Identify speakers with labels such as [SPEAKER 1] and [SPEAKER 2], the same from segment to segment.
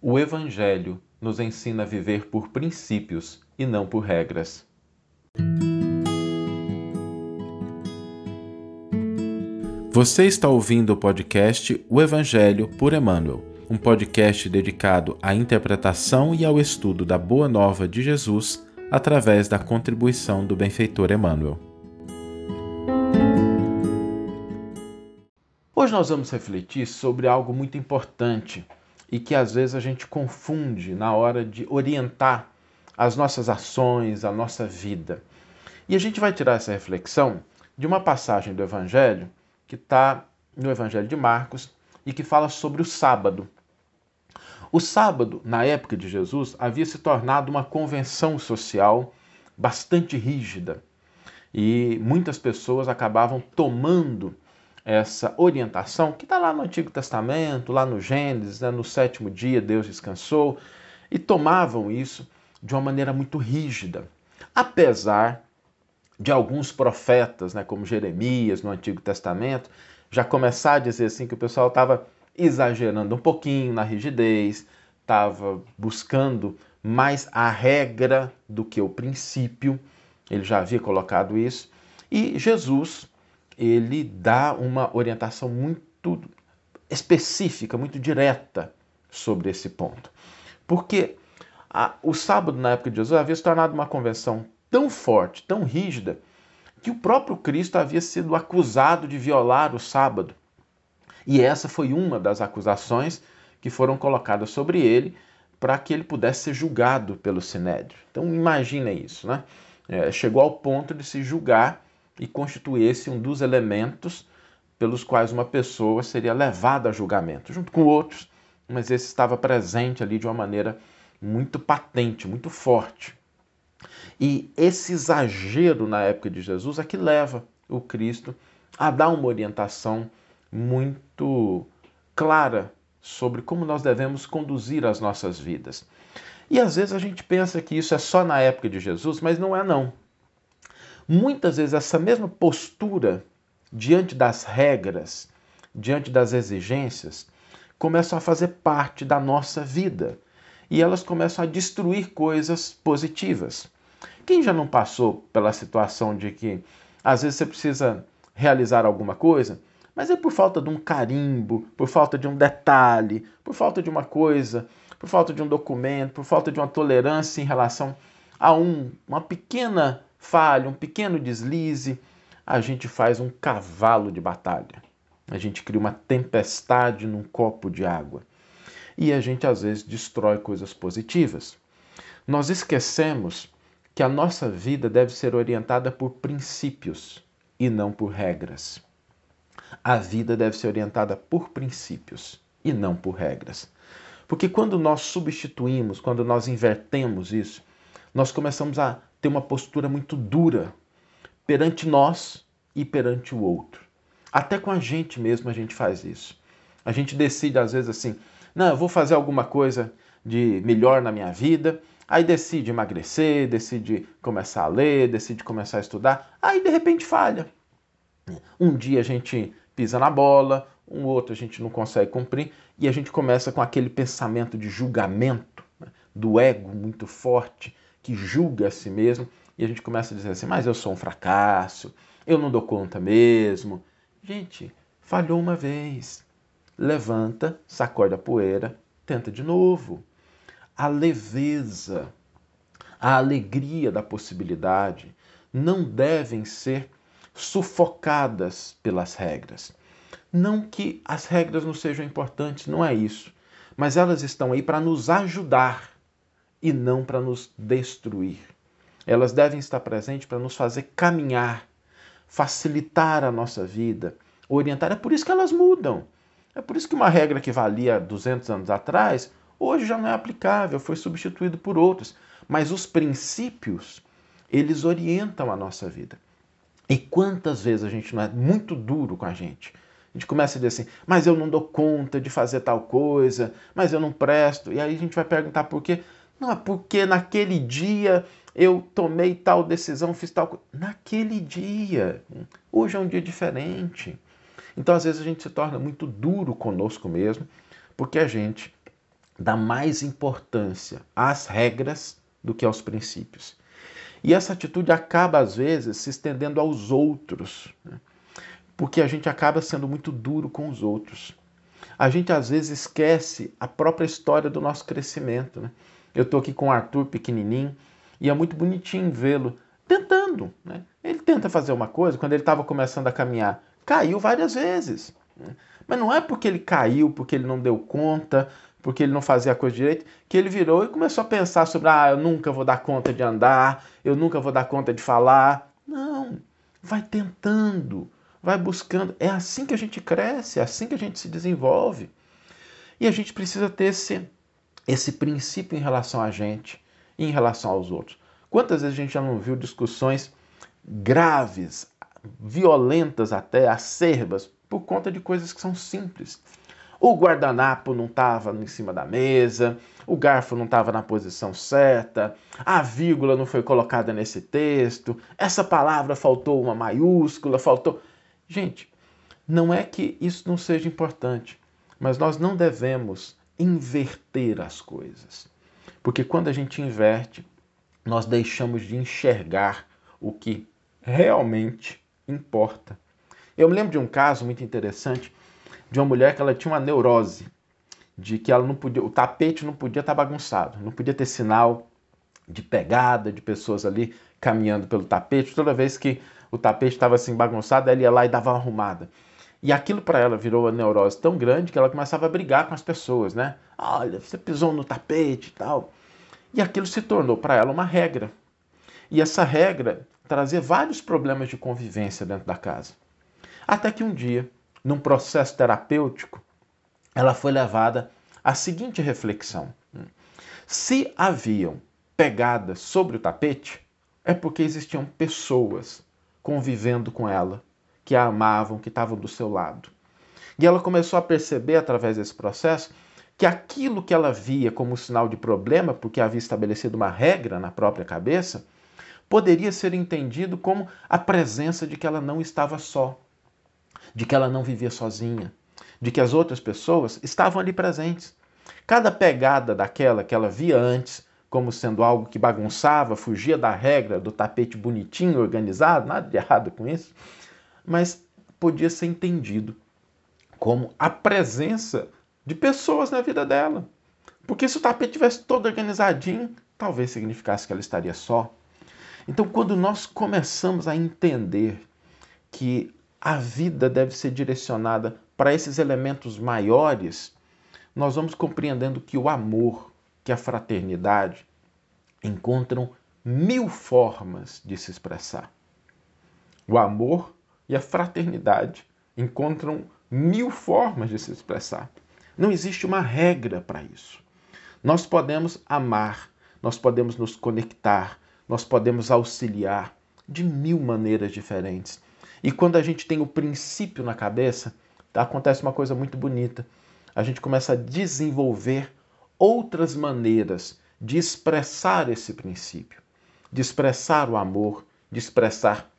[SPEAKER 1] O Evangelho nos ensina a viver por princípios e não por regras. Você está ouvindo o podcast O Evangelho por Emmanuel, um podcast dedicado à interpretação e ao estudo da Boa Nova de Jesus através da contribuição do benfeitor Emmanuel. Hoje nós vamos refletir sobre algo muito importante e que às vezes a gente confunde na hora de orientar as nossas ações, a nossa vida. E a gente vai tirar essa reflexão de uma passagem do Evangelho que está no Evangelho de Marcos e que fala sobre o sábado. O sábado, na época de Jesus, havia se tornado uma convenção social bastante rígida e muitas pessoas acabavam tomando essa orientação que está lá no Antigo Testamento, lá no Gênesis, né, no sétimo dia Deus descansou, e tomavam isso de uma maneira muito rígida. Apesar de alguns profetas, né, como Jeremias no Antigo Testamento, já começar a dizer assim que o pessoal estava exagerando um pouquinho na rigidez, estava buscando mais a regra do que o princípio. Ele já havia colocado isso. E Jesus ele dá uma orientação muito específica, muito direta sobre esse ponto. Porque a, o sábado, na época de Jesus, havia se tornado uma convenção tão forte, tão rígida, que o próprio Cristo havia sido acusado de violar o sábado. E essa foi uma das acusações que foram colocadas sobre ele para que ele pudesse ser julgado pelo Sinédrio. Então imagina isso, né? É, chegou ao ponto de se julgar e constituísse um dos elementos pelos quais uma pessoa seria levada a julgamento, junto com outros, mas esse estava presente ali de uma maneira muito patente, muito forte. E esse exagero na época de Jesus é que leva o Cristo a dar uma orientação muito clara sobre como nós devemos conduzir as nossas vidas. E às vezes a gente pensa que isso é só na época de Jesus, mas não é não. Muitas vezes essa mesma postura diante das regras, diante das exigências, começam a fazer parte da nossa vida e elas começam a destruir coisas positivas. Quem já não passou pela situação de que às vezes você precisa realizar alguma coisa, mas é por falta de um carimbo, por falta de um detalhe, por falta de uma coisa, por falta de um documento, por falta de uma tolerância em relação a um, uma pequena falha, um pequeno deslize, a gente faz um cavalo de batalha. A gente cria uma tempestade num copo de água. E a gente às vezes destrói coisas positivas. Nós esquecemos que a nossa vida deve ser orientada por princípios e não por regras. A vida deve ser orientada por princípios e não por regras. Porque quando nós substituímos, quando nós invertemos isso, nós começamos a ter uma postura muito dura perante nós e perante o outro. Até com a gente mesmo a gente faz isso. A gente decide às vezes assim: não, eu vou fazer alguma coisa de melhor na minha vida. Aí decide emagrecer, decide começar a ler, decide começar a estudar. Aí de repente falha. Um dia a gente pisa na bola, um outro a gente não consegue cumprir e a gente começa com aquele pensamento de julgamento, né, do ego muito forte que julga a si mesmo e a gente começa a dizer assim: mas eu sou um fracasso, eu não dou conta mesmo. Gente, falhou uma vez. Levanta, sacode a poeira, tenta de novo. A leveza, a alegria da possibilidade não devem ser sufocadas pelas regras. Não que as regras não sejam importantes, não é isso. Mas elas estão aí para nos ajudar e não para nos destruir. Elas devem estar presentes para nos fazer caminhar, facilitar a nossa vida, orientar. É por isso que elas mudam. É por isso que uma regra que valia 200 anos atrás, hoje já não é aplicável, foi substituído por outros. Mas os princípios, eles orientam a nossa vida. E quantas vezes a gente não é muito duro com a gente? A gente começa a dizer assim, mas eu não dou conta de fazer tal coisa, mas eu não presto. E aí a gente vai perguntar por quê? Não, é porque naquele dia eu tomei tal decisão, fiz tal coisa. Naquele dia. Hoje é um dia diferente. Então, às vezes, a gente se torna muito duro conosco mesmo, porque a gente dá mais importância às regras do que aos princípios. E essa atitude acaba, às vezes, se estendendo aos outros, né? porque a gente acaba sendo muito duro com os outros. A gente, às vezes, esquece a própria história do nosso crescimento. Né? Eu estou aqui com o Arthur pequenininho e é muito bonitinho vê-lo tentando. Né? Ele tenta fazer uma coisa, quando ele estava começando a caminhar, caiu várias vezes. Né? Mas não é porque ele caiu, porque ele não deu conta, porque ele não fazia a coisa direito, que ele virou e começou a pensar sobre, ah, eu nunca vou dar conta de andar, eu nunca vou dar conta de falar. Não, vai tentando, vai buscando. É assim que a gente cresce, é assim que a gente se desenvolve. E a gente precisa ter esse, esse princípio em relação a gente e em relação aos outros. Quantas vezes a gente já não viu discussões graves, violentas até, acerbas, por conta de coisas que são simples. O guardanapo não estava em cima da mesa, o garfo não estava na posição certa, a vírgula não foi colocada nesse texto, essa palavra faltou uma maiúscula, faltou. Gente, não é que isso não seja importante, mas nós não devemos inverter as coisas. Porque quando a gente inverte, nós deixamos de enxergar o que realmente importa. Eu me lembro de um caso muito interessante de uma mulher que ela tinha uma neurose de que ela não podia, o tapete não podia estar bagunçado, não podia ter sinal de pegada de pessoas ali caminhando pelo tapete. Toda vez que o tapete estava assim bagunçado, ela ia lá e dava uma arrumada. E aquilo para ela virou uma neurose tão grande que ela começava a brigar com as pessoas, né? Olha, você pisou no tapete e tal. E aquilo se tornou para ela uma regra. E essa regra trazia vários problemas de convivência dentro da casa. Até que um dia num processo terapêutico, ela foi levada à seguinte reflexão: se haviam pegadas sobre o tapete, é porque existiam pessoas convivendo com ela, que a amavam, que estavam do seu lado. E ela começou a perceber, através desse processo, que aquilo que ela via como sinal de problema, porque havia estabelecido uma regra na própria cabeça, poderia ser entendido como a presença de que ela não estava só, de que ela não vivia sozinha, de que as outras pessoas estavam ali presentes. Cada pegada daquela que ela via antes como sendo algo que bagunçava, fugia da regra do tapete bonitinho, organizado, nada de errado com isso, mas podia ser entendido como a presença de pessoas na vida dela. Porque se o tapete tivesse todo organizadinho, talvez significasse que ela estaria só. Então, quando nós começamos a entender que a vida deve ser direcionada para esses elementos maiores, nós vamos compreendendo que o amor, que a fraternidade encontram mil formas de se expressar. O amor e a fraternidade encontram mil formas de se expressar. Não existe uma regra para isso. Nós podemos amar, nós podemos nos conectar, nós podemos auxiliar de mil maneiras diferentes. E quando a gente tem o princípio na cabeça, acontece uma coisa muito bonita. A gente começa a desenvolver outras maneiras de expressar esse princípio, de expressar o amor, de expressar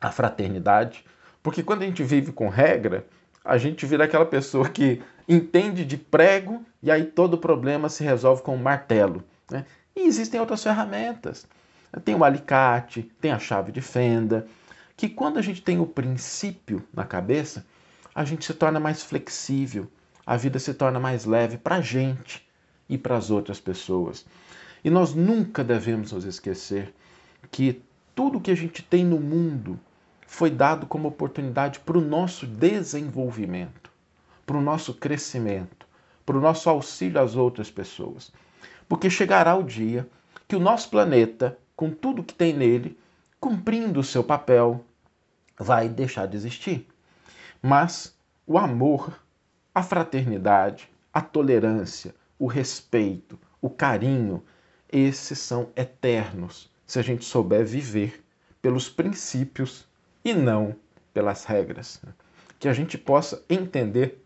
[SPEAKER 1] a fraternidade. Porque quando a gente vive com regra, a gente vira aquela pessoa que entende de prego e aí todo problema se resolve com um martelo. Né? E existem outras ferramentas. Tem o alicate, tem a chave de fenda, que quando a gente tem o princípio na cabeça, a gente se torna mais flexível, a vida se torna mais leve para a gente e para as outras pessoas. E nós nunca devemos nos esquecer que tudo que a gente tem no mundo foi dado como oportunidade para o nosso desenvolvimento, para o nosso crescimento, para o nosso auxílio às outras pessoas. Porque chegará o dia que o nosso planeta, com tudo que tem nele, cumprindo o seu papel, vai deixar de existir. Mas o amor, a fraternidade, a tolerância, o respeito, o carinho, esses são eternos se a gente souber viver pelos princípios e não pelas regras. Que a gente possa entender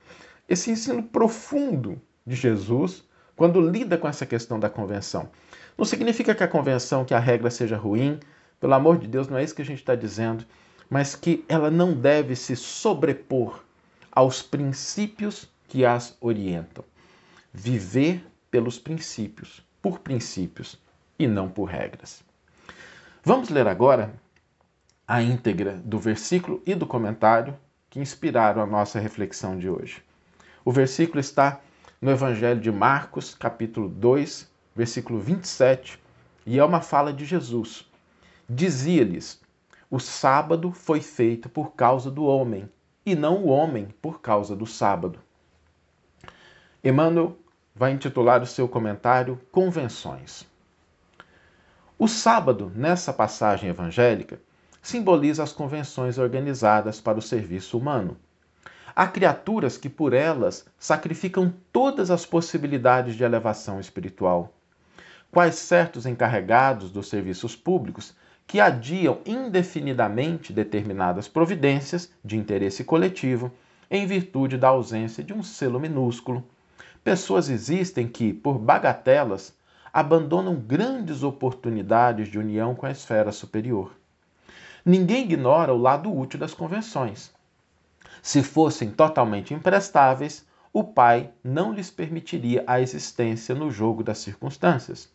[SPEAKER 1] esse ensino profundo de Jesus quando lida com essa questão da convenção. Não significa que a convenção, que a regra seja ruim, pelo amor de Deus, não é isso que a gente está dizendo mas que ela não deve se sobrepor aos princípios que as orientam. Viver pelos princípios, por princípios e não por regras. Vamos ler agora a íntegra do versículo e do comentário que inspiraram a nossa reflexão de hoje. O versículo está no Evangelho de Marcos, capítulo 2, versículo 27, e é uma fala de Jesus. Dizia-lhes: O sábado foi feito por causa do homem, e não o homem por causa do sábado. Emmanuel vai intitular o seu comentário Convenções. O sábado, nessa passagem evangélica, simboliza as convenções organizadas para o serviço humano. Há criaturas que, por elas, sacrificam todas as possibilidades de elevação espiritual. Quais certos encarregados dos serviços públicos que adiam indefinidamente determinadas providências de interesse coletivo em virtude da ausência de um selo minúsculo. Pessoas existem que, por bagatelas, abandonam grandes oportunidades de união com a esfera superior. Ninguém ignora o lado útil das convenções. Se fossem totalmente imprestáveis, o pai não lhes permitiria a existência no jogo das circunstâncias.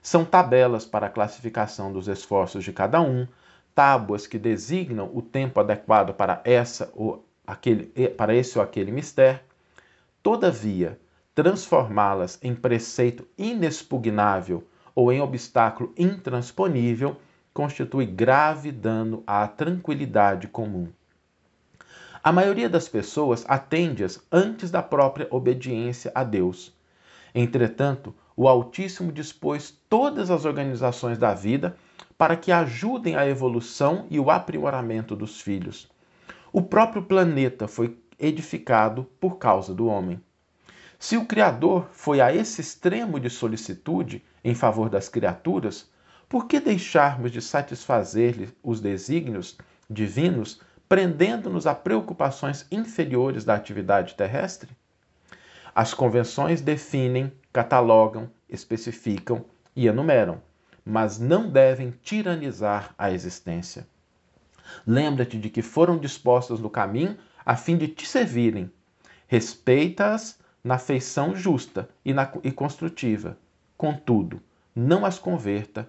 [SPEAKER 1] São tabelas para a classificação dos esforços de cada um, tábuas que designam o tempo adequado para essa ou aquele, para esse ou aquele mistério. Todavia, transformá-las em preceito inexpugnável ou em obstáculo intransponível constitui grave dano à tranquilidade comum. A maioria das pessoas atende-as antes da própria obediência a Deus. Entretanto, o Altíssimo dispôs todas as organizações da vida para que ajudem a evolução e o aprimoramento dos filhos. O próprio planeta foi edificado por causa do homem. Se o Criador foi a esse extremo de solicitude em favor das criaturas, por que deixarmos de satisfazer-lhe os desígnios divinos, prendendo-nos a preocupações inferiores da atividade terrestre? As convenções definem, catalogam, especificam e enumeram, mas não devem tiranizar a existência. Lembra-te de que foram dispostas no caminho a fim de te servirem. Respeita-as na feição justa e, na, e construtiva. Contudo, não as converta